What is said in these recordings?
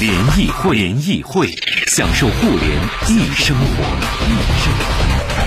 联谊会，联谊会，享受互联易生活。易生活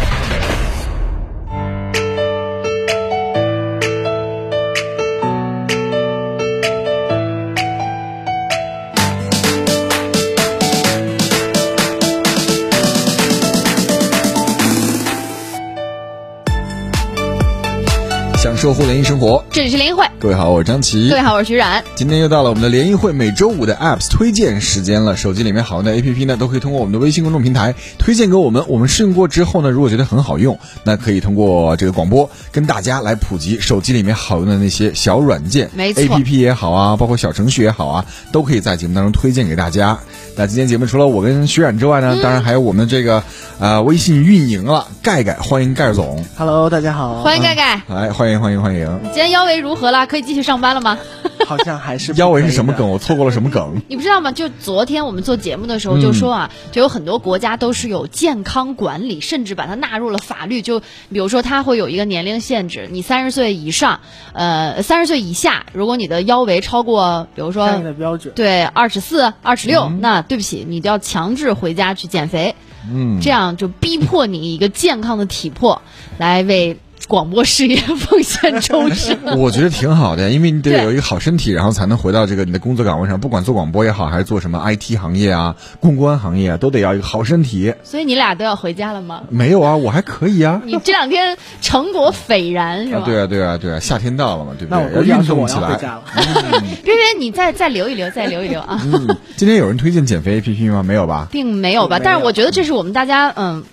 互联谊生活，这里是联谊会，各位好，我是张琪，各位好，我是徐冉。今天又到了我们的联谊会每周五的 Apps 推荐时间了。手机里面好用的 APP 呢，都可以通过我们的微信公众平台推荐给我们。我们试用过之后呢，如果觉得很好用，那可以通过这个广播跟大家来普及手机里面好用的那些小软件，没错，APP 也好啊，包括小程序也好啊，都可以在节目当中推荐给大家。那今天节目除了我跟徐冉之外呢，当然还有我们这个呃微信运营了，盖盖，欢迎盖总，Hello，大家好。欢迎盖盖，来欢迎欢迎欢迎。今天腰围如何了？可以继续上班了吗？好像还是腰围是什么梗？？我错过了什么梗？你不知道吗？就昨天我们做节目的时候就说啊，就有很多国家都是有健康管理，甚至把它纳入了法律。就比如说，它会有一个年龄限制，你三十岁以上，呃，三十岁以下，如果你的腰围超过，比如说的标准。对二十四、二十六，那对不起，你就要强制回家去减肥。嗯，这样就逼迫你以一个健康的体魄来为广播事业奉献终身。我觉得挺好的，因为你得有一个好身体，然后才能回到这个你的工作岗位上。不管做广播也好，还是做什么 IT 行业啊、公关行业啊，都得要一个好身体。所以你俩都要回家了吗？没有啊，我还可以啊。你这两天成果斐然是吧？啊，对啊，对啊，对啊，夏天到了嘛，对不那我对？要运动起来。要回家了。边边，你再再留一留，再留一留啊，嗯，今天有人推荐减肥 APP 吗？没有吧？并没有吧？有但是我觉得这是我们大家嗯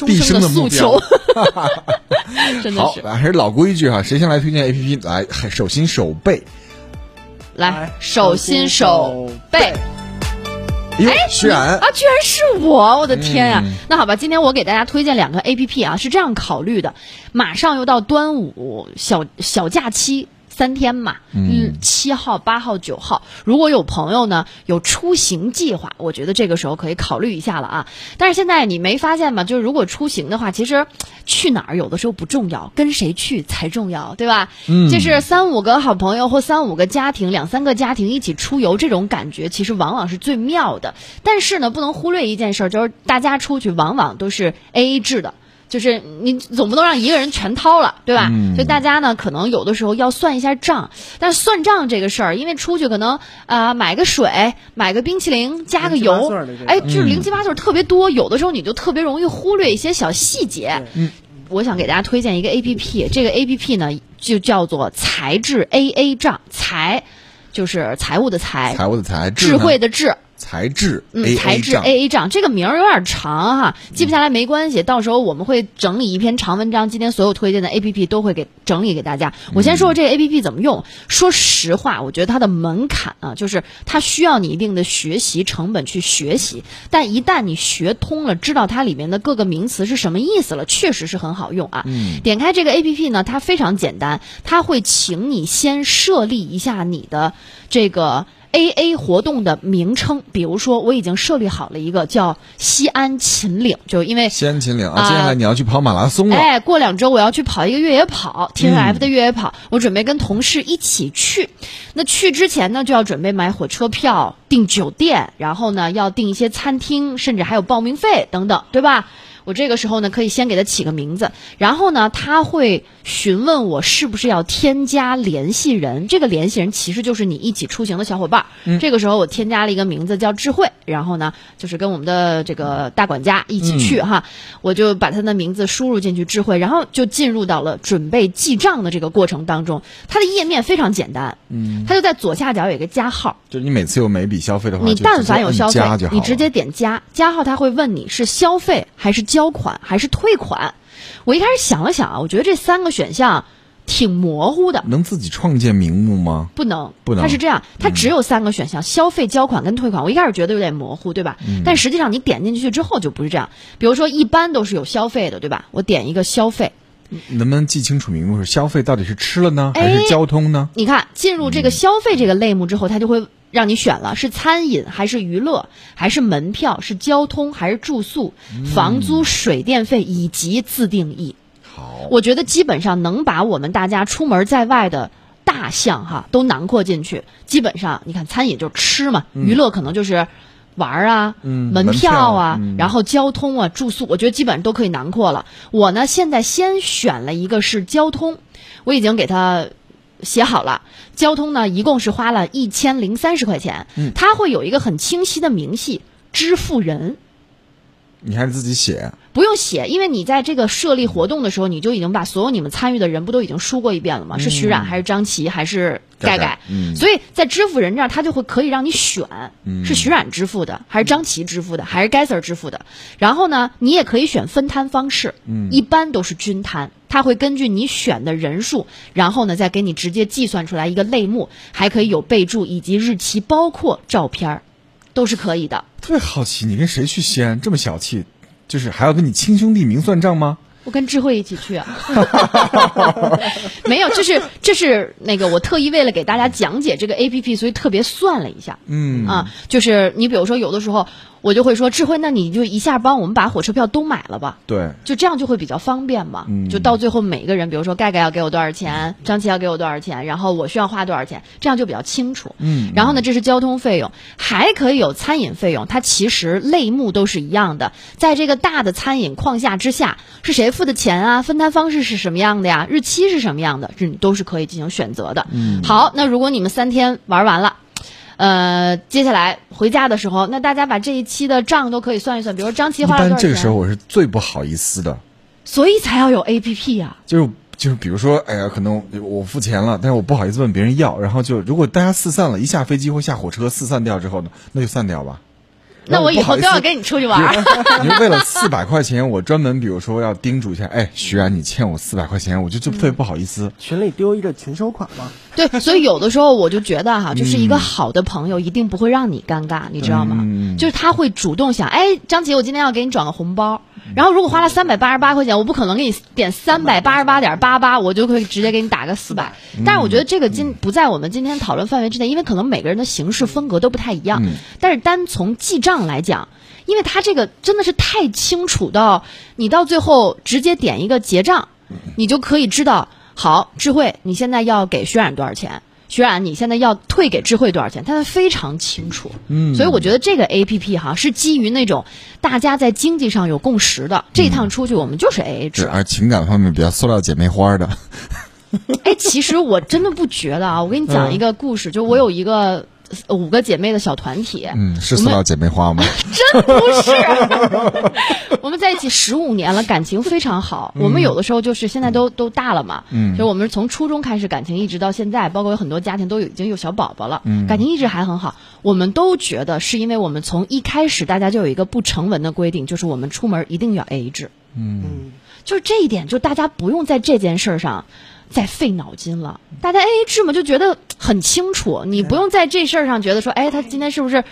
终毕生生的诉求 真的是。来还是老规矩哈，谁先来推荐 APP？来，还手心手背。来来，手心手背。哎呦，徐冉啊，居然是我！我的天啊！嗯那好吧，今天我给大家推荐两个 A P P 啊，是这样考虑的：马上又到端午小小假期。三天嘛，嗯，七号、八号、九号，如果有朋友呢有出行计划，我觉得这个时候可以考虑一下了啊。但是现在你没发现吗？就是如果出行的话，其实去哪儿有的时候不重要，跟谁去才重要，对吧？嗯就是三五个好朋友或三五个家庭、两三个家庭一起出游，这种感觉其实往往是最妙的。但是呢，不能忽略一件事儿，就是大家出去往往都是 A A 制的。就是你总不能让一个人全掏了，对吧？嗯所以大家呢，可能有的时候要算一下账。但是算账这个事儿，因为出去可能啊、买个水、买个冰淇淋、加个油哎，就是零七八碎儿特别多。有的时候你就特别容易忽略一些小细节。嗯，我想给大家推荐一个 A P P，这个 A P P 呢就叫做财智 A A 账，财就是财务的财，财务的财，智慧的智。财智嗯智账。A A 账这个名儿有点长哈，记不下来没关系，到时候我们会整理一篇长文章，今天所有推荐的 A P P 都会给整理给大家。我先说说这个 A P P 怎么用。说实话，我觉得它的门槛啊，就是它需要你一定的学习成本去学习，但一旦你学通了，知道它里面的各个名词是什么意思了，确实是很好用啊。嗯点开这个 A P P 呢，它非常简单，它会请你先设立一下你的这个 A A 活动的名称，比如说我已经设立好了一个叫西安秦岭，就因为。西安秦岭啊，啊接下来你要去跑马拉松了。哎，过两周我要去跑一个越野跑，T N 嗯 F 的越野跑，我准备跟同事一起去。那去之前呢，就要准备买火车票、订酒店，然后呢要订一些餐厅，甚至还有报名费等等，对吧？我这个时候呢，可以先给他起个名字，然后呢，他会询问我是不是要添加联系人。这个联系人其实就是你一起出行的小伙伴这个时候我添加了一个名字叫智慧，然后呢，就是跟我们的这个大管家一起去哈，我就把他的名字输入进去智慧，然后就进入到了准备记账的这个过程当中。它的页面非常简单，嗯，它就在左下角有一个加号，就是你每次有每一笔消费的话，你但凡有消费你直接点加，加号他会问你是消费还是交款还是退款。我一开始想了想啊，我觉得这三个选项挺模糊的。能自己创建名目吗？不能，不能它是这样，它只有三个选项：消费、交款跟退款。我一开始觉得有点模糊，对吧？嗯但实际上你点进去之后就不是这样。比如说，一般都是有消费的，对吧？我点一个消费，能不能记清楚名目是消费到底是吃了呢，还哎是交通呢？你看进入这个消费这个类目之后，它就会让你选了是餐饮还是娱乐，还是门票，是交通还是住宿、房租、水电费以及自定义。好，我觉得基本上能把我们大家出门在外的大项哈都囊括进去。基本上，你看餐饮就是吃嘛，娱乐可能就是玩儿啊、嗯门票啊，然后交通啊、住宿，我觉得基本上都可以囊括了。我呢，现在先选了一个是交通，我已经给它写好了。交通呢，一共是花了一千零三十块钱，嗯它会有一个很清晰的明细，支付人。你还是自己写。不用写，因为你在这个设立活动的时候，你就已经把所有你们参与的人不都已经输过一遍了吗？是徐冉还是张琪还是盖盖盖嗯所以在支付人这儿，他就会可以让你选，嗯是徐冉支付的，还是张琪支付的，还是盖 Sir 支付的。然后呢，你也可以选分摊方式，嗯一般都是均摊。他会根据你选的人数，然后呢再给你直接计算出来一个类目，还可以有备注以及日期，包括照片儿，都是可以的。特别好奇，你跟谁去西安？这么小气，就是还要跟你亲兄弟明算账吗？我跟智慧一起去啊，没有，这是这是那个我特意为了给大家讲解这个 A P P，所以特别算了一下，嗯。啊，就是你比如说有的时候我就会说智慧，那你就一下帮我们把火车票都买了吧，对，就这样就会比较方便嘛。嗯就到最后每一个人，比如说盖盖要给我多少钱，张琪要给我多少钱，然后我需要花多少钱，这样就比较清楚。嗯然后呢，这是交通费用，还可以有餐饮费用，它其实类目都是一样的。在这个大的餐饮框架之下，是谁付的钱啊？分摊方式是什么样的呀？日期是什么样的？这你都是可以进行选择的。嗯好，那如果你们三天玩完了。呃，接下来回家的时候，那大家把这一期的账都可以算一算，比如说张琪花了多少钱，般这个时候我是最不好意思的，所以才要有 A P P 啊。就是就是比如说，哎呀，可能我付钱了，但是我不好意思问别人要，然后就如果大家四散了，一下飞机或下火车四散掉之后呢，那就散掉吧。那我以后都要跟你。出去玩儿。你就为了四百块钱，我专门比如说要叮嘱一下，哎，徐然，你欠我四百块钱，我就就特别不好意思。群里丢一个群收款吗，对，所以有的时候我就觉得哈，就是一个好的朋友一定不会让你尴尬，你知道吗？嗯就是他会主动想，哎，张杰，我今天要给你转个红包。然后如果花了三百八十八块钱，我不可能给你点三百八十八点八八，我就会直接给你打个四百。但是我觉得这个今不在我们今天讨论范围之内，因为可能每个人的形式风格都不太一样。嗯但是单从记账来讲，因为他这个真的是太清楚到你到最后直接点一个结账，你就可以知道，好，智慧，你现在要给徐冉多少钱？徐冉，你现在要退给智慧多少钱？他非常清楚。嗯所以我觉得这个 A P P 哈是基于那种大家在经济上有共识的。这一趟出去我们就是 A A，制。而情感方面比较塑料姐妹花的，哎，其实我真的不觉得啊。我跟你讲一个故事，就我有一个呃五个姐妹的小团体，嗯，是塑料姐妹花吗？真不是。我们在一起十五年了，感情非常好。我们有的时候就是现在都都大了嘛，嗯就我们是从初中开始感情一直到现在，包括有很多家庭都有已经有小宝宝了，嗯感情一直还很好。我们都觉得是因为我们从一开始大家就有一个不成文的规定，就是我们出门一定要 A 制。嗯，就是这一点，就大家不用在这件事儿上再费脑筋了。大家 A A 制嘛，就觉得很清楚，你不用在这事儿上觉得说，哎，他今天是不是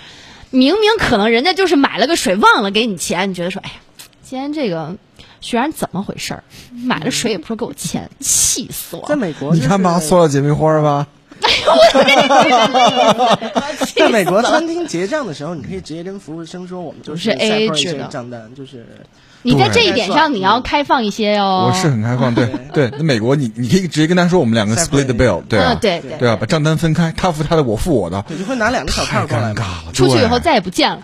明明可能人家就是买了个水忘了给你钱，你觉得说，哎呀，今天这个徐然怎么回事儿？买了水也不说给我钱，气死我了！在美国、就是，你看吧，塑料姐妹花吧。哎呦，我在美国餐厅结账的时候，你可以直接跟服务生说，我们就是是 AA 制的账单，就是你在这一点上你要开放一些哦。我是很开放，对对。那美国你你可以直接跟他说，我们两个 split the bill，对啊嗯，对对对啊，把账单分开，他付他的，我付我的，你，就会拿两个小太票过来嘛，尴尬了。出去以后再也不见了。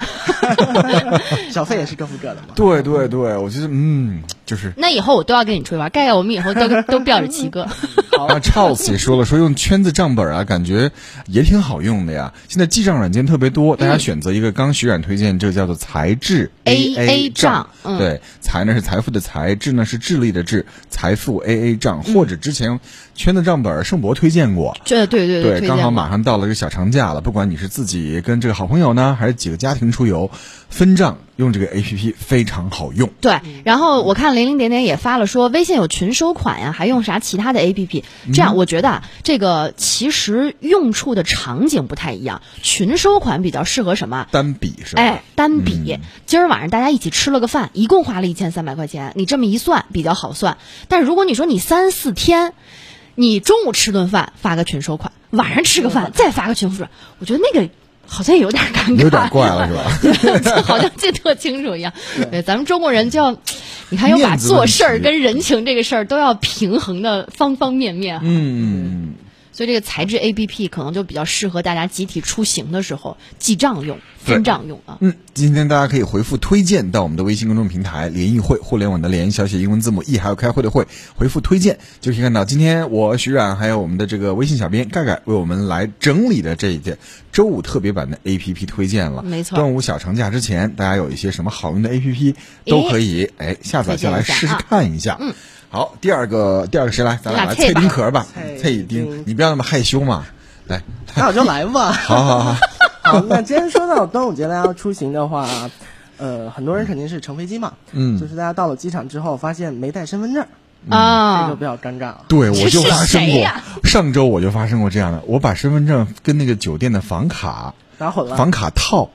小费也是各付各的嘛。对对对，我觉得嗯，就是。那以后我都要跟你出去玩，盖盖我们以后都 都吊着七哥。然后 Charles 也说了，说用圈子账本啊，感觉也挺好用的呀。现在记账软件特别多，大家选择一个，刚徐冉推荐这个叫做财智 AA 账账，嗯对，财呢是财富的财，智呢是智力的智，财富 AA 账，或者之前圈子账本盛博推荐过，这对对对刚好马上到了这个小长假了，不管你是自己跟这个好朋友呢，还是几个家庭出游，分账用这个 A P P 非常好用。对，然后我看零零点点也发了说，微信有群收款呀，还用啥其他的 A P P？这样我觉得啊，这个其实用处的场景不太一样。群收款比较适合什么？单笔是吧？哎，单笔。今儿晚上大家一起吃了个饭，一共花了一千三百块钱，你这么一算比较好算。但如果你说你三四天，你中午吃顿饭发个群收款，晚上吃个饭再发个群收款，我觉得那个。好像有点尴尬，有点怪了是吧？就 好像记特清楚一样。对，咱们中国人就要，你看要把做事儿跟人情这个事儿都要平衡的方方面面。嗯。所以这个材质 A P P 可能就比较适合大家集体出行的时候记账用、分账用啊。嗯，今天大家可以回复推荐到我们的微信公众平台“联谊会”互联网的联小写英文字母 E 还有开会的会，回复推荐就可以看到今天我徐冉还有我们的这个微信小编盖盖为我们来整理的这一件周五特别版的 A P P 推荐了。没错。端午小长假之前，大家有一些什么好用的 A P P 都可以哎下载下来试试看一下。嗯。好，第二个，第二个谁来？咱俩来。蔡丁壳吧，蔡丁，你不要那么害羞嘛，来。那我就来吧。好 好好。好，那今天说到端午节大家要出行的话，呃，很多人肯定是乘飞机嘛。嗯。就是大家到了机场之后，发现没带身份证啊，这就比较尴尬了。对，我就发生过。上周我就发生过这样的，我把身份证跟那个酒店的房卡打混了，房卡套，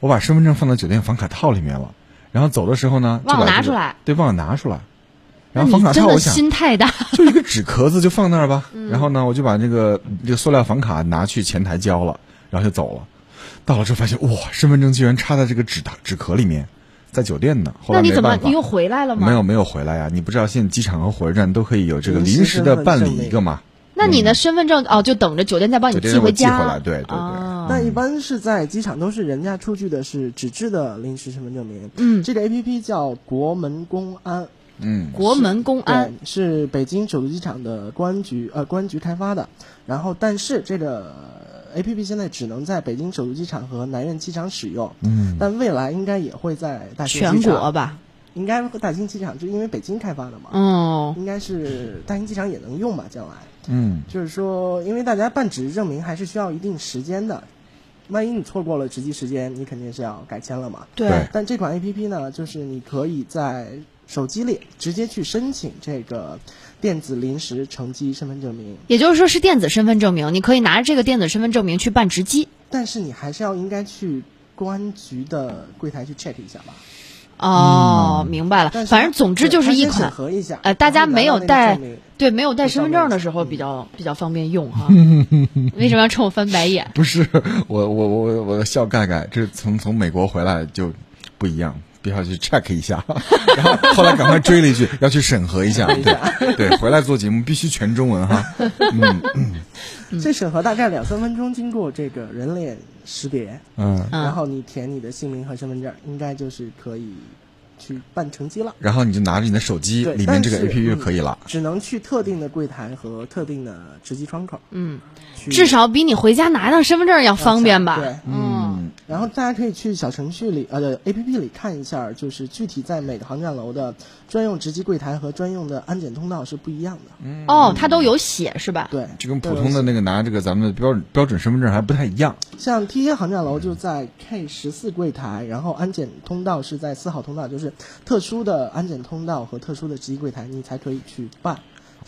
我把身份证放到酒店房卡套里面了，然后走的时候呢，忘了拿出来。对，忘了拿出来。然后房卡套，我想心太大，就一个纸壳子就放那儿吧。然后呢，我就把这个这个塑料房卡拿去前台交了，然后就走了。到了之后发现，哇，身份证居然插在这个纸纸壳里面，在酒店呢。后来你怎么你又回来了吗？没有没有回来呀！你不知道现在机场和火车站都可以有这个临时的办理一个吗？那你的身份证哦，就等着酒店再帮你寄回家。寄回来，对对对。那一般是在机场都是人家出具的是纸质的临时身份证明。嗯，这个 A P P 叫国门公安。嗯，国门公安。是北京首都机场的公安局呃公安局开发的，然后但是这个 A P P 现在只能在北京首都机场和南苑机场使用，嗯，但未来应该也会在大兴全国吧，应该大兴机场就因为北京开发的嘛，哦，应该是大兴机场也能用吧，将来，嗯，就是说因为大家办纸质证明还是需要一定时间的，万一你错过了值机时间，你肯定是要改签了嘛，对，但这款 A P P 呢，就是你可以在。手机里直接去申请这个电子临时乘机身份证明，也就是说是电子身份证明，你可以拿着这个电子身份证明去办值机。但是你还是要应该去公安局的柜台去 check 一下吧。哦，明白了。反正总之就是一款，核一下。呃，大家没有带对没有带身份证的时候比较比较方便用哈。为什么要冲我翻白眼？不是我我我我笑盖盖，这从从美国回来就不一样。必须要去 check 一下，然后后来赶快追了一句 要去审核一下，对对，回来做节目必须全中文哈。嗯 嗯，这审核大概两三分钟，经过这个人脸识别，嗯，然后你填你的姓名和身份证，应该就是可以。去办乘机了，然后你就拿着你的手机里面这个 A P P 就可以了。只能去特定的柜台和特定的值机窗口。嗯，至少比你回家拿一张身份证要方便吧？对，嗯。然后大家可以去小程序里呃 A P P 里看一下，就是具体在每个航站楼的专用值机柜台和专用的安检通道是不一样的。嗯，哦，它都有写是吧？对，就跟普通的那个拿这个咱们的标准标准身份证还不太一样。像 T 一航站楼就在 K 十四柜台，然后安检通道是在四号通道，就是特殊的安检通道和特殊的值机柜台，你才可以去办。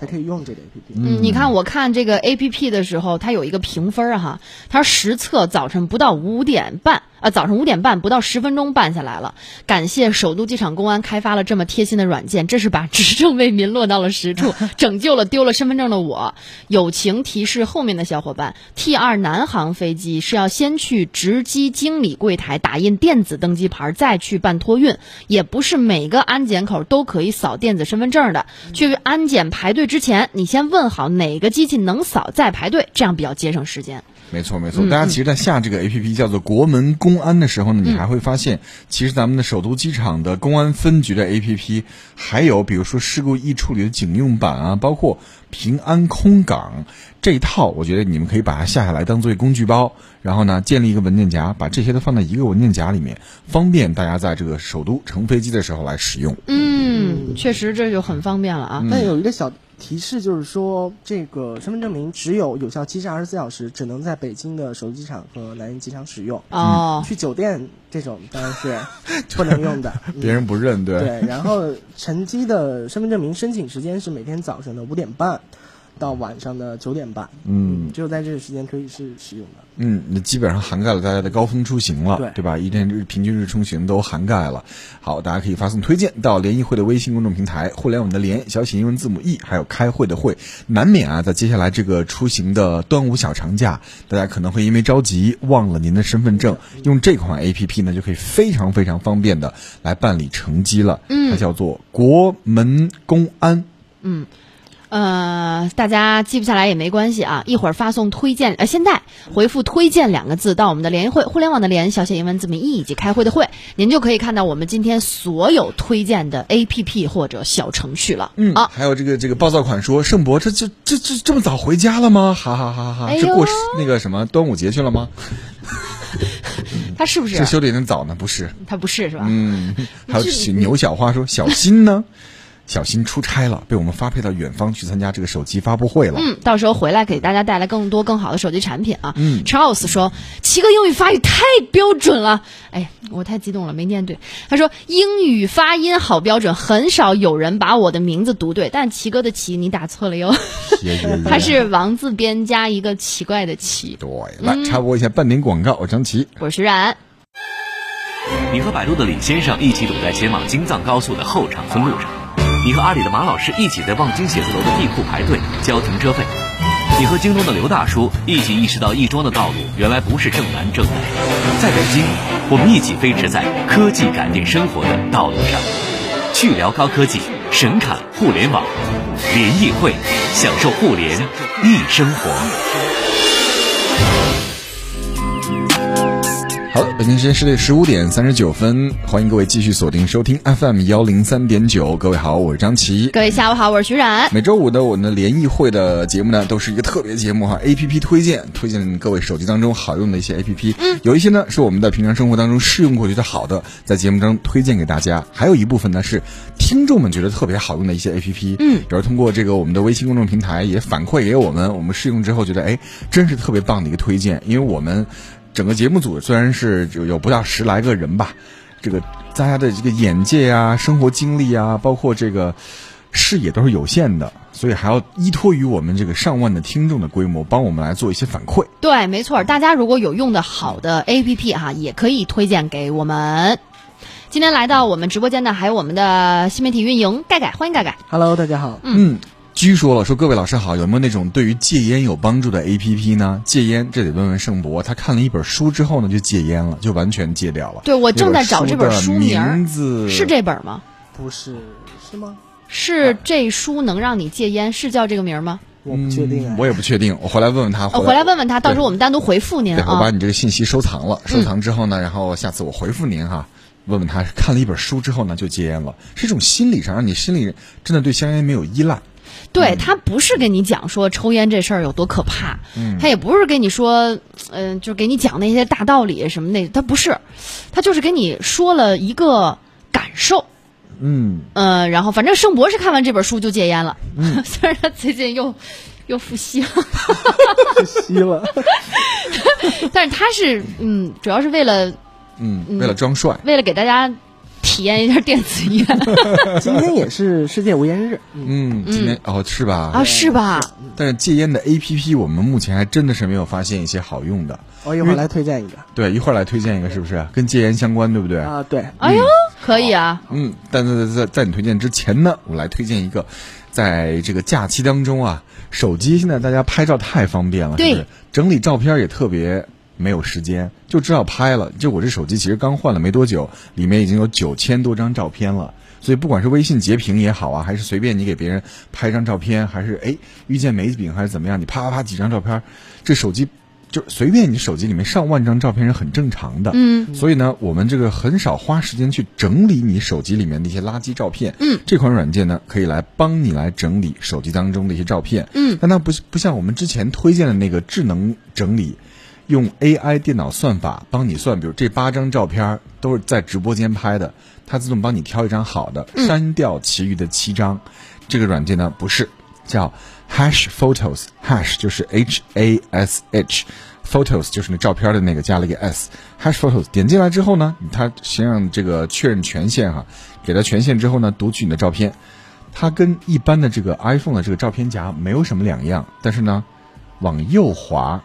才可以用这个 A P P。嗯，你看我看这个 A P P 的时候，它有一个评分哈，它实测早晨不到五点半啊，早上五点半不到十分钟办下来了。感谢首都机场公安开发了这么贴心的软件，这是把 执政为民落到了实处，拯救了丢了身份证的我。友情提示后面的小伙伴，T 二南航飞机是要先去值机经理柜台打印电子登机牌，再去办托运，也不是每个安检口都可以扫电子身份证的。去安检排队。之前你先问好哪个机器能扫，再排队，这样比较节省时间。没错没错，大家其实，在下这个 A P P 叫做国门公安的时候呢，你还会发现，其实咱们的首都机场的公安分局的 A P P，还有比如说事故易处理的警用版啊，包括平安空港这一套，我觉得你们可以把它下下来当做一个工具包，然后呢，建立一个文件夹，把这些都放在一个文件夹里面，方便大家在这个首都乘飞机的时候来使用。嗯，确实这就很方便了啊。那有一个小。提示就是说，这个身份证明只有有效期是二十四小时，只能在北京的首都机场和南京机场使用。哦，去酒店这种当然是 不能用的。嗯别人不认，对。对，然后乘机的身份证明申请时间是每天早晨的五点半到晚上的九点半。嗯只有在这个时间可以是使用的。嗯，那基本上涵盖了大家的高峰出行了，对对吧？一天日平均日出行都涵盖了。好，大家可以发送推荐到联谊会的微信公众平台“互联网的联”小写英文字母 e，还有开会的会。难免啊，在接下来这个出行的端午小长假，大家可能会因为着急忘了您的身份证，用这款 A P P 呢，就可以非常非常方便的来办理乘机了。嗯，它叫做国门公安。呃，大家记不下来也没关系啊，一会儿发送推荐，呃，现在回复“推荐”两个字到我们的联谊会，互联网的联，小写英文字母 e 以及开会的会，您就可以看到我们今天所有推荐的 A P P 或者小程序了。嗯啊，还有这个这个暴躁款说，盛博这这这这这么早回家了吗？哈哈哈哈这过那个什么端午节去了吗？他是不是这？修的有点早呢，不是？他不是是吧？嗯，还有牛小花说，小心呢？小新出差了，被我们发配到远方去参加这个手机发布会了。嗯，到时候回来给大家带来更多更好的手机产品啊。嗯，Charles 说，齐哥英语发语太标准了，哎，我太激动了，没念对。他说英语发音好标准，很少有人把我的名字读对，但齐哥的齐你打错了哟，他是王字边加一个奇怪的奇。对，来插播一下半点广告，我张琪。我是徐冉，你和百度的李先生一起堵在前往京藏高速的后场村路上，你和阿里的马老师一起在望京写字楼的地库排队交停车费，你和京东的刘大叔一起意识到亦庄的道路原来不是正南正北。在北京，我们一起飞驰在科技改变生活的道路上，去聊高科技，神侃互联网，联谊会，享受互联易生活。好了，北京时间十点十五点三十九分，欢迎各位继续锁定收听 FM 幺零三点九。各位好，我是张琪。各位下午好，我是徐冉。每周五的我们的联谊会的节目呢，都是一个特别节目哈，A P P 推荐，推荐各位手机当中好用的一些 A P P。嗯，有一些呢是我们在平常生活当中试用过觉得好的，在节目中推荐给大家；还有一部分呢是听众们觉得特别好用的一些 A P P。嗯，有人通过这个我们的微信公众平台也反馈给我们，我们试用之后觉得哎，真是特别棒的一个推荐，因为我们。整个节目组虽然是有有不到十来个人吧，这个大家的这个眼界啊、生活经历啊，包括这个视野都是有限的，所以还要依托于我们这个上万的听众的规模，帮我们来做一些反馈。对，没错，大家如果有用的好的 A P P 哈，也可以推荐给我们。今天来到我们直播间的还有我们的新媒体运营盖盖，欢迎盖盖。Hello，大家好。嗯，居说了说各位老师好，有没有那种对于戒烟有帮助的 A P P 呢？戒烟这得问问盛博，他看了一本书之后呢，就戒烟了，就完全戒掉了。对我正在找这本书书名名字是这本吗？不是是吗？是这书能让你戒烟，是叫这个名吗？我不确定啊。嗯我也不确定，我回来问问他。呃，回来问问他，到时候我们单独回复您对，我把啊。你这个信息收藏了，收藏之后呢，然后下次我回复您哈，问问他看了一本书之后呢就戒烟了，是一种心理上让你心里真的对香烟没有依赖。对他不是跟你讲说抽烟这事儿有多可怕，嗯。他也不是跟你说，嗯、就给你讲那些大道理什么那，他不是，他就是跟你说了一个感受。嗯，呃，然后反正盛博是看完这本书就戒烟了，虽然他最近又又复吸了，复吸了。但是他是嗯，主要是为了嗯，为了装帅，为了给大家体验一下电子烟 今天也是世界无烟日。嗯，嗯，今天哦是吧？啊，是吧？但是戒烟的 A P P 我们目前还真的是没有发现一些好用的。我一会儿来推荐一个对，一会儿来推荐一个，是不是跟戒烟相关，对不对？啊，对，哎呦，可以啊，嗯，但是在在在你推荐之前呢，我来推荐一个，在这个假期当中啊，手机现在大家拍照太方便了，是不对是？整理照片也特别没有时间，就知道拍了。就我这手机其实刚换了没多久，里面已经有九千多张照片了。所以不管是微信截屏也好啊，还是随便你给别人拍张照片，还是哎遇见美景还是怎么样，你啪啪啪几张照片，这手机就随便你手机里面上万张照片是很正常的。嗯，所以呢，我们这个很少花时间去整理你手机里面的一些垃圾照片。嗯，这款软件呢，可以来帮你来整理手机当中的一些照片。嗯，但它不不像我们之前推荐的那个智能整理，用 AI 电脑算法帮你算，比如这八张照片都是在直播间拍的，它自动帮你挑一张好的，删掉其余的七张。这个软件呢不是，叫 Hash Photos，Hash 就是 H A S H，Photos 就是那照片的那个加了一个 S，Hash Photos 点进来之后呢，它先让这个确认权限哈，给它权限之后呢，读取你的照片，它跟一般的这个 iPhone 的这个照片夹没有什么两样，但是呢，往右滑，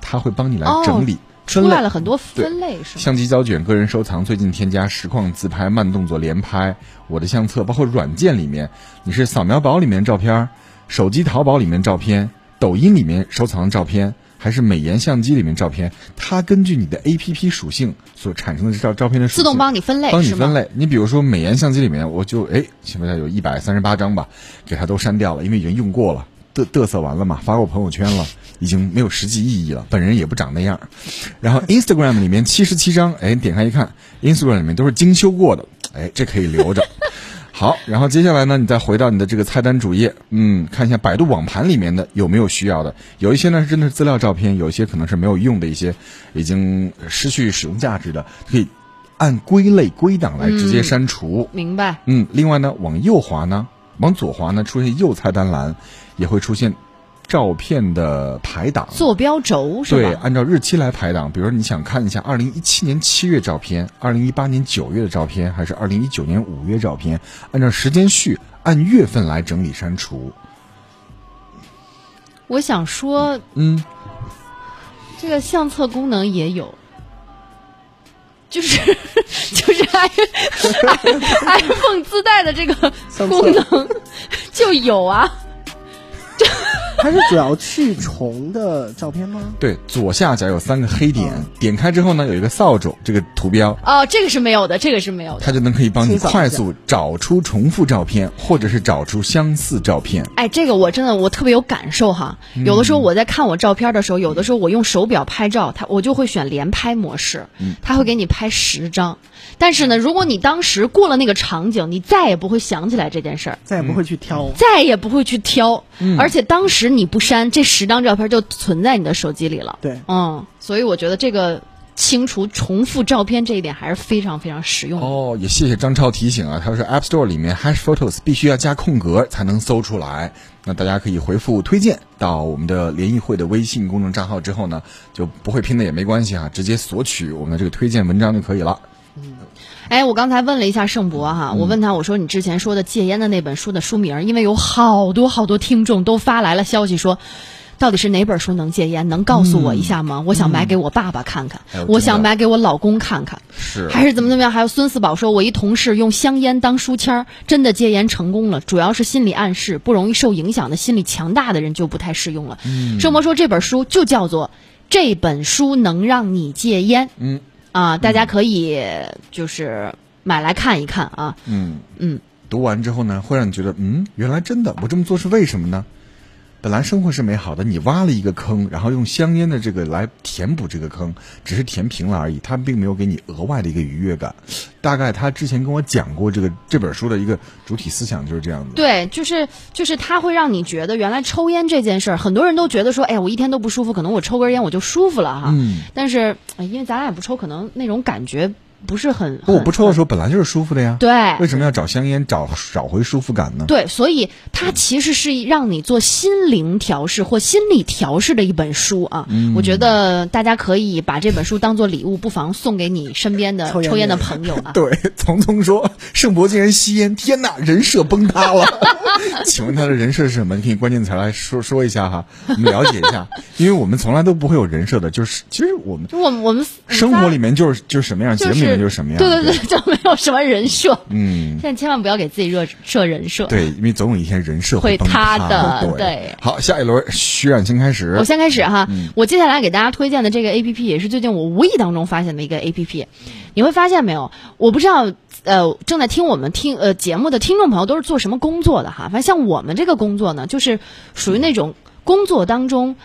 它会帮你来整理。出来了很多分类是吗？相机胶卷、个人收藏、最近添加、实况自拍、慢动作连拍、我的相册，包括软件里面，你是扫描宝里面照片，手机淘宝里面照片，抖音里面收藏的照片，还是美颜相机里面照片，它根据你的 A P P 属性所产生的这照照片的属性，自动帮你分类，帮你分类。你比如说美颜相机里面，我就哎，起码有一百三十八张吧，给它都删掉了，因为已经用过了。嘚嘚瑟完了嘛，发过朋友圈了，已经没有实际意义了。本人也不长那样。然后 Instagram 里面七十七张，哎，点开一看，Instagram 里面都是精修过的，哎，这可以留着。好，然后接下来呢，你再回到你的这个菜单主页，嗯，看一下百度网盘里面的有没有需要的。有一些呢是真的是资料照片，有一些可能是没有用的一些，已经失去使用价值的，可以按归类归档来直接删除。明白。嗯，另外呢，往右滑呢。往左滑呢，出现右菜单栏，也会出现照片的排档，坐标轴是吧？对，按照日期来排档。比如说你想看一下二零一七年七月照片、二零一八年九月的照片，还是二零一九年五月照片，按照时间序按月份来整理删除。我想说，嗯，这个相册功能也有。就是 就是 iPhone 自带的这个功能就有啊。它是主要去重的照片吗？对，左下角有三个黑点，点开之后呢，有一个扫帚这个图标。哦，这个是没有的，这个是没有的。它就能可以帮你快速找出重复照片，或者是找出相似照片。哎，这个我真的我特别有感受哈。有的时候我在看我照片的时候，有的时候我用手表拍照，它我就会选连拍模式，它会给你拍十张。但是呢，如果你当时过了那个场景，你再也不会想起来这件事儿，再也不会去挑，再也不会去挑。而且当时你不删，这十张照片就存在你的手机里了。对，嗯，所以我觉得这个清除重复照片这一点还是非常非常实用。哦，也谢谢张超提醒啊，他说 App Store 里面 Hash Photos 必须要加空格才能搜出来。那大家可以回复推荐到我们的联谊会的微信公众账号之后呢，就不会拼的也没关系啊，直接索取我们的这个推荐文章就可以了。嗯，哎，我刚才问了一下盛博哈，我问他我说你之前说的戒烟的那本书的书名，因为有好多好多听众都发来了消息说，到底是哪本书能戒烟？能告诉我一下吗？我想买给我爸爸看看，我想买给我老公看看，是还是怎么怎么样？还有孙四宝说，我一同事用香烟当书签，真的戒烟成功了，主要是心理暗示，不容易受影响的心理强大的人就不太适用了。盛博说这本书就叫做这本书能让你戒烟。嗯。啊，大家可以就是买来看一看啊。嗯嗯，读完之后呢，会让你觉得，嗯，原来真的，我这么做是为什么呢？本来生活是美好的，你挖了一个坑，然后用香烟的这个来填补这个坑，只是填平了而已，它并没有给你额外的一个愉悦感。大概他之前跟我讲过这个这本书的一个主体思想就是这样子。对，就是就是它会让你觉得，原来抽烟这件事儿，很多人都觉得说，哎呀，我一天都不舒服，可能我抽根烟我就舒服了哈。嗯。但是因为咱俩也不抽，可能那种感觉。不是很，不，我不抽的时候本来就是舒服的呀。对，为什么要找香烟找找回舒服感呢？对，所以它其实是让你做心灵调试或心理调试的一本书啊。嗯，我觉得大家可以把这本书当做礼物，不妨送给你身边的抽烟的朋友啊。对，聪聪说盛博竟然吸烟，天哪，人设崩塌了。请问他的人设是什么？你可以关键词来说说一下哈，我们了解一下，因为我们从来都不会有人设的，就是其实我们就我们我们生活里面就是就是什么样，节目里面就是什么样，对对对，就没有什么人设。嗯，现在千万不要给自己设设人设，对，因为总有一天人设会塌的。对，好，下一轮徐冉先开始，我先开始哈，我接下来给大家推荐的这个 A P P 也是最近我无意当中发现的一个 A P P，你会发现没有？我不知道。呃，正在听我们听呃节目的听众朋友都是做什么工作的哈？反正像我们这个工作呢，就是属于那种工作当中，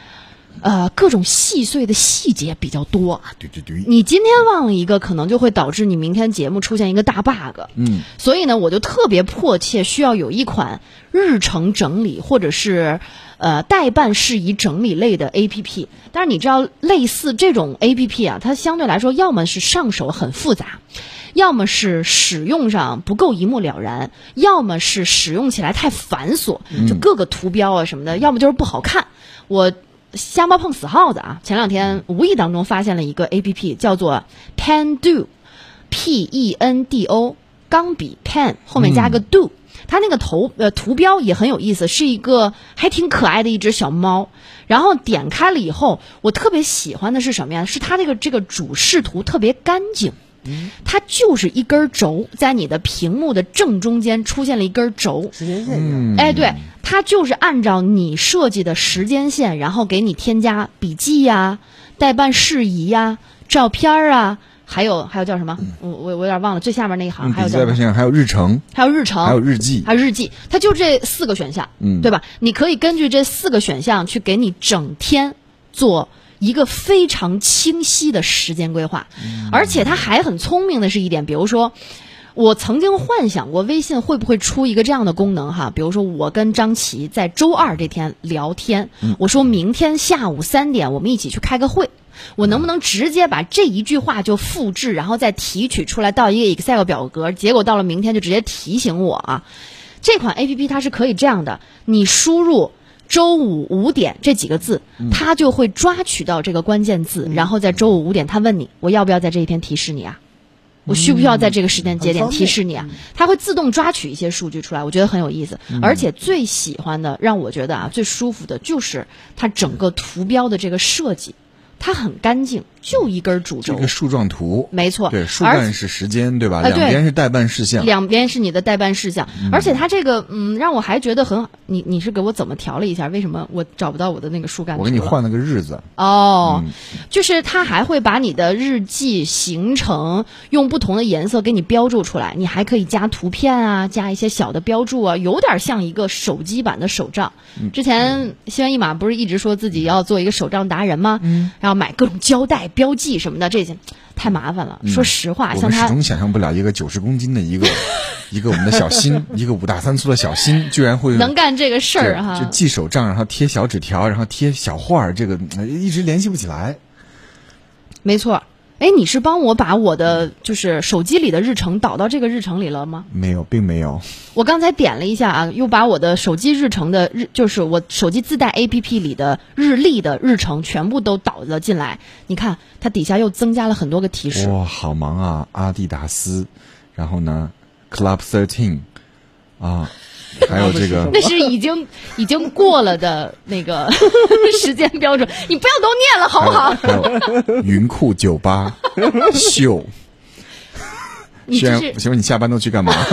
呃，各种细碎的细节比较多。对对对。你今天忘了一个，可能就会导致你明天节目出现一个大 bug。嗯。所以呢，我就特别迫切需要有一款日程整理或者是呃代办事宜整理类的 APP。但是你知道，类似这种 APP 啊，它相对来说要么是上手很复杂。要么是使用上不够一目了然，要么是使用起来太繁琐，就各个图标啊什么的，要么就是不好看。我瞎猫碰死耗子啊！前两天无意当中发现了一个 A P P，叫做 Pen Do，P E N D O，钢笔 pen 后面加个 do，、它那个头呃图标也很有意思，是一个还挺可爱的一只小猫。然后点开了以后，我特别喜欢的是什么呀？是它这个这个主视图特别干净。它就是一根轴，在你的屏幕的正中间出现了一根轴，时间线一样。哎，对，它就是按照你设计的时间线，然后给你添加笔记呀、代办事宜呀、照片儿啊，还有还有叫什么？我我我有点忘了，最下面那一行嗯，还有叫什么？笔记代表线还有日程，还有日程，还有日记，还有日记，它就这四个选项，嗯对吧？你可以根据这四个选项去给你整天做一个非常清晰的时间规划，而且它还很聪明的是一点，比如说。我曾经幻想过微信会不会出一个这样的功能哈，比如说我跟张琪在周二这天聊天，我说明天下午三点我们一起去开个会，我能不能直接把这一句话就复制，然后再提取出来到一个 Excel 表格，结果到了明天就直接提醒我啊？这款 A P P 它是可以这样的，你输入周五五点这几个字，它就会抓取到这个关键字，然后在周五五点，它问你我要不要在这一天提示你啊？我需不需要在这个时间节点提示你啊？它会自动抓取一些数据出来，我觉得很有意思。而且最喜欢的，让我觉得啊最舒服的就是它整个图标的这个设计，它很干净，就一根主轴这个，树状图，没错。对，树干是时间，对吧？两边是代办事项，两边是你的代办事项，而且它这个嗯，让我还觉得很，你你是给我怎么调了一下？为什么我找不到我的那个树干？我给你换了个日子，哦，嗯就是它还会把你的日记行程用不同的颜色给你标注出来，你还可以加图片啊，加一些小的标注啊，有点像一个手机版的手账。嗯之前西安一马不是一直说自己要做一个手账达人吗？嗯，然后买各种胶带、标记什么的，这些太麻烦了。说实话，嗯我们始终想象不了一个九十公斤的一个 一个我们的小新，一个五大三粗的小新，居然会能干这个事儿哈，就记手账，然后贴小纸条，然后贴小画儿，这个呃一直联系不起来。没错。哎，你是帮我把我的就是手机里的日程导到这个日程里了吗？没有，并没有。我刚才点了一下啊，又把我的手机日程的日，就是我手机自带 APP 里的日历的日程全部都导了进来。你看，它底下又增加了很多个提示。哇，好忙啊！阿迪达斯，然后呢，Club Thirteen，啊，还有这个那是已经已经过了的那个 时间标准，你不要都念了好不好？还有云库酒吧秀。你这是请问你下班都去干嘛？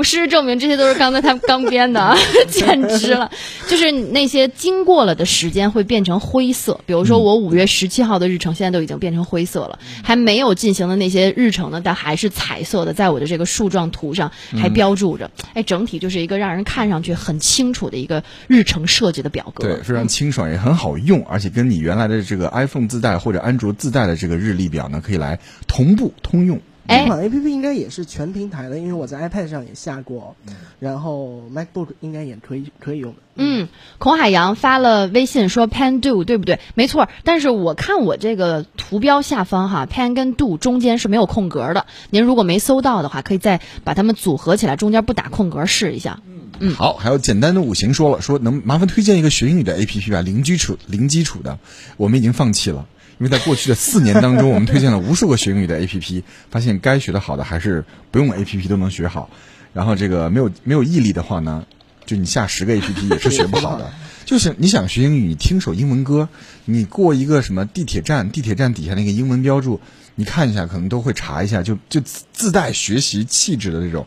我事实证明，这些都是刚才他们刚编的，啊，简直了！就是那些经过了的时间会变成灰色，比如说我五月十七号的日程现在都已经变成灰色了，还没有进行的那些日程呢，但还是彩色的，在我的这个树状图上还标注着。哎，整体就是一个让人看上去很清楚的一个日程设计的表格。对，非常清爽，也很好用，而且跟你原来的这个 iPhone 自带或者安卓自带的这个日历表呢，可以来同步通用。哎这款 A P P 应该也是全平台的，因为我在 iPad 上也下过，然后 MacBook 应该也可以可以用。嗯，孔海洋发了微信说 Pen Do 对不对？没错，但是我看我这个图标下方哈，Pen 跟 Do 中间是没有空格的。您如果没搜到的话，可以再把它们组合起来，中间不打空格试一下。嗯好，还有简单的五行说了，说能麻烦推荐一个学英语的 A P P 吧，零基础零基础的，我们已经放弃了。因为在过去的四年当中，我们推荐了无数个学英语的 A P P，发现该学的好的还是不用 A P P 都能学好。然后这个没有没有毅力的话呢，就你下十个 A P P 也是学不好的。就是你想学英语，你听首英文歌，你过一个什么地铁站，地铁站底下那个英文标注，你看一下，可能都会查一下，就就自自带学习气质的这种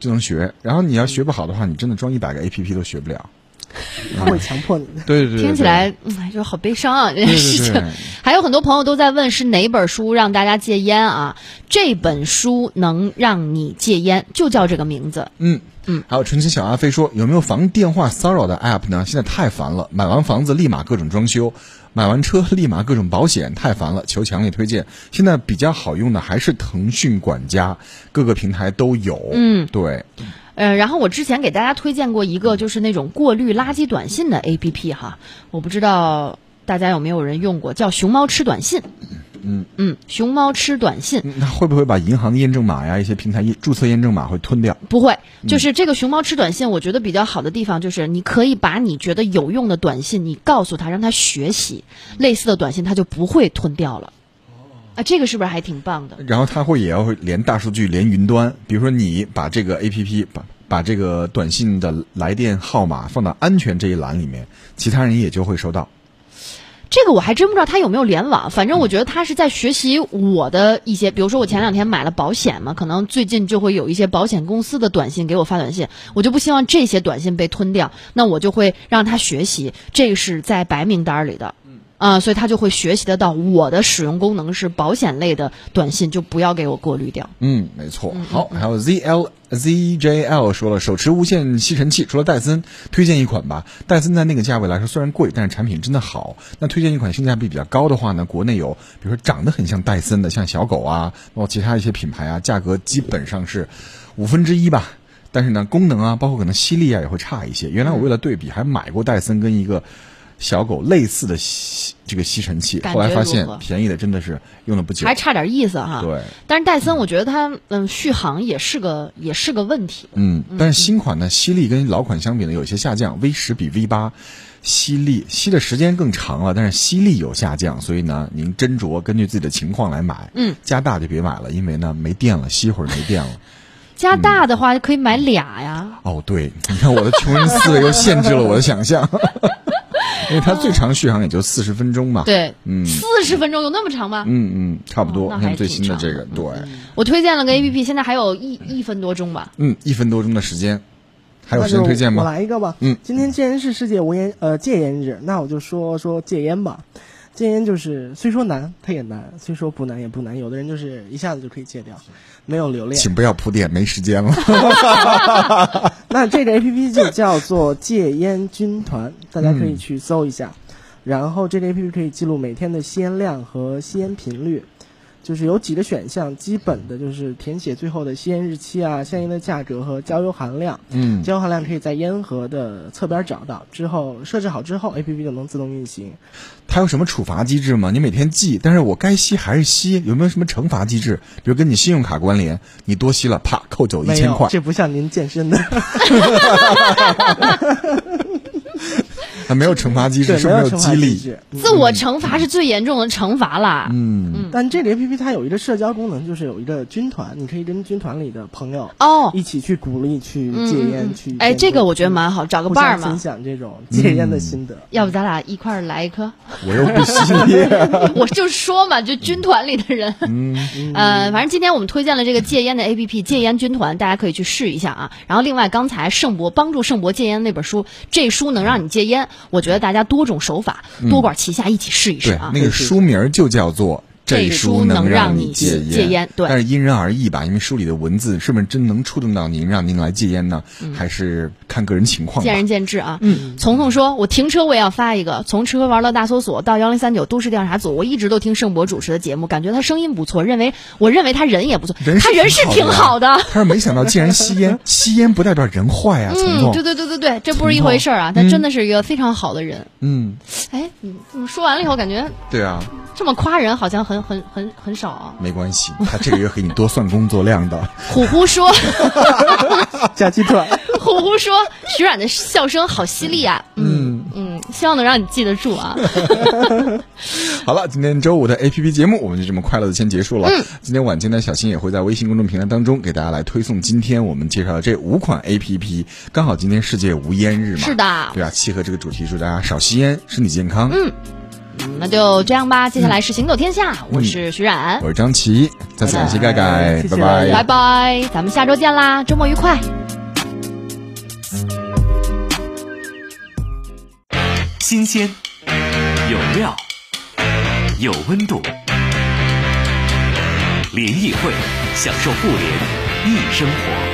就能学。然后你要学不好的话，你真的装一百个 A P P 都学不了。它 会强迫你的。对对对对，听起来，就好悲伤啊！这件事情还有很多朋友都在问是哪本书让大家戒烟啊？这本书能让你戒烟，就叫这个名字。嗯嗯，还有纯情小阿飞说，有没有防电话骚扰的 app 呢？现在太烦了，买完房子立马各种装修，买完车立马各种保险，太烦了，求强烈推荐。现在比较好用的还是腾讯管家，各个平台都有。嗯，对，呃，然后我之前给大家推荐过一个，就是那种过滤垃圾短信的 APP 哈，我不知道大家有没有人用过，叫“熊猫吃短信”。嗯嗯，熊猫吃短信嗯那会不会把银行的验证码呀、一些平台验注册验证码会吞掉？不会，就是这个熊猫吃短信，我觉得比较好的地方就是你可以把你觉得有用的短信，你告诉他，让他学习类似的短信，他就不会吞掉了。啊，这个是不是还挺棒的？然后他会也要连大数据、连云端，比如说你把这个 A P P 把把这个短信的来电号码放到安全这一栏里面，其他人也就会收到。这个我还真不知道他有没有联网，反正我觉得他是在学习我的一些，比如说我前两天买了保险嘛，可能最近就会有一些保险公司的短信给我发短信，我就不希望这些短信被吞掉，那我就会让他学习，这是在白名单里的。啊、所以他就会学习得到我的使用功能是保险类的短信，就不要给我过滤掉。嗯，没错。好，还有 Z L Z J L 说了，手持无线吸尘器，除了戴森，推荐一款吧。戴森在那个价位来说虽然贵，但是产品真的好。那推荐一款性价比比较高的话呢，国内有，比如说长得很像戴森的，像小狗啊，包括其他一些品牌啊，价格基本上是五分之一吧。但是呢，功能啊，包括可能吸力啊也会差一些。原来我为了对比，还买过戴森跟一个小狗类似的吸这个吸尘器，后来发现便宜的真的是用的不久还。差点意思哈。对。但是戴森，我觉得它嗯续航也是个也是个问题。嗯，但是新款呢，吸力跟老款相比呢，有些下降。V 十比 V 八吸力吸的时间更长了，但是吸力有下降，所以呢，您斟酌根据自己的情况来买。嗯，加大就别买了，因为呢没电了，吸一会儿没电了。加大的话可以买俩呀。哦，对，你看我的穷人思维又限制了我的想象，因为它最长续航也就四十分钟嘛。，对，嗯四十分钟有那么长吗？嗯嗯，差不多。你看最新的这个，对，我推荐了个 A P P，现在还有一一分多钟吧。嗯，一分多钟的时间，还有时间推荐吗我？来一个吧。嗯今天既然是世界无烟呃戒烟日，那我就说说戒烟吧。戒烟就是虽说难，它也难；虽说不难，也不难。有的人就是一下子就可以戒掉，没有留恋。请不要铺垫，没时间了。那这个 A P P 就 叫做戒烟军团，大家可以去搜一下。然后这个 A P P 可以记录每天的吸烟量和吸烟频率，就是有几个选项，基本的就是填写最后的吸烟日期啊、相应的价格和焦油含量。嗯，焦油含量可以在烟盒的侧边找到，之后设置好之后，A P P 就能自动运行。它有什么处罚机制吗？你每天记，但是我该吸还是吸，有没有什么惩罚机制？比如跟你信用卡关联，你多吸了，啪扣走一千块，这不像您健身的，它没有惩罚机制，没有激励？自我惩罚是最严重的惩罚啦。嗯，但这个 A P P 它有一个社交功能，就是有一个军团，你可以跟军团里的朋友哦，一起去鼓励、去嗯戒烟、去。哎，这个我觉得蛮好，找个伴儿嘛分。享这种戒烟的心得。要不咱俩一块儿来一颗？我又不吸烟。我就说嘛，就军团里的人。嗯，呃，反正今天我们推荐了这个戒烟的 A P P 戒烟军团，大家可以去试一下啊。然后另外，刚才盛博帮助盛博戒烟那本书，这书能让你戒烟，我觉得大家多种手法，多管齐下，一起试一试对啊，。那个书名就叫做。这书能让你戒戒烟对。但是因人而异吧，因为书里的文字是不是真能触动到您，让您来戒烟呢？还是看个人情况。见仁见智啊。嗯，彤彤说，我停车我也要发一个，从吃喝玩乐大搜索到幺零三九都市调查组，我一直都听盛博主持的节目，感觉他声音不错，认为我认为他人也不错，人他人是挺好的。他是没想到竟然吸烟，吸烟不代表人坏啊，彤嗯，对对对对对，这不是一回事儿啊，他真的是一个非常好的人。嗯，哎，你你说完了以后，感觉对啊，这么夸人好像很很很很少啊。没关系，他这个月给你多算工作量的。虎虎说，假期团，虎虎说，徐冉的笑声好犀利啊。嗯嗯，希望能让你记得住啊。好了，今天周五的 A P P 节目我们就这么快乐的先结束了。今天晚间呢，小新也会在微信公众平台当中给大家来推送今天我们介绍的这五款 A P P。刚好今天世界无烟日嘛，是的对啊，契合这个主题，祝大家少吸烟，身体健康。嗯，那就这样吧，接下来是行走天下，我是徐冉，我是张琪，再次感谢盖盖，谢谢拜拜拜，咱们下周见啦，周末愉快。新鲜，有料，有温度。联谊会，享受互联易生活。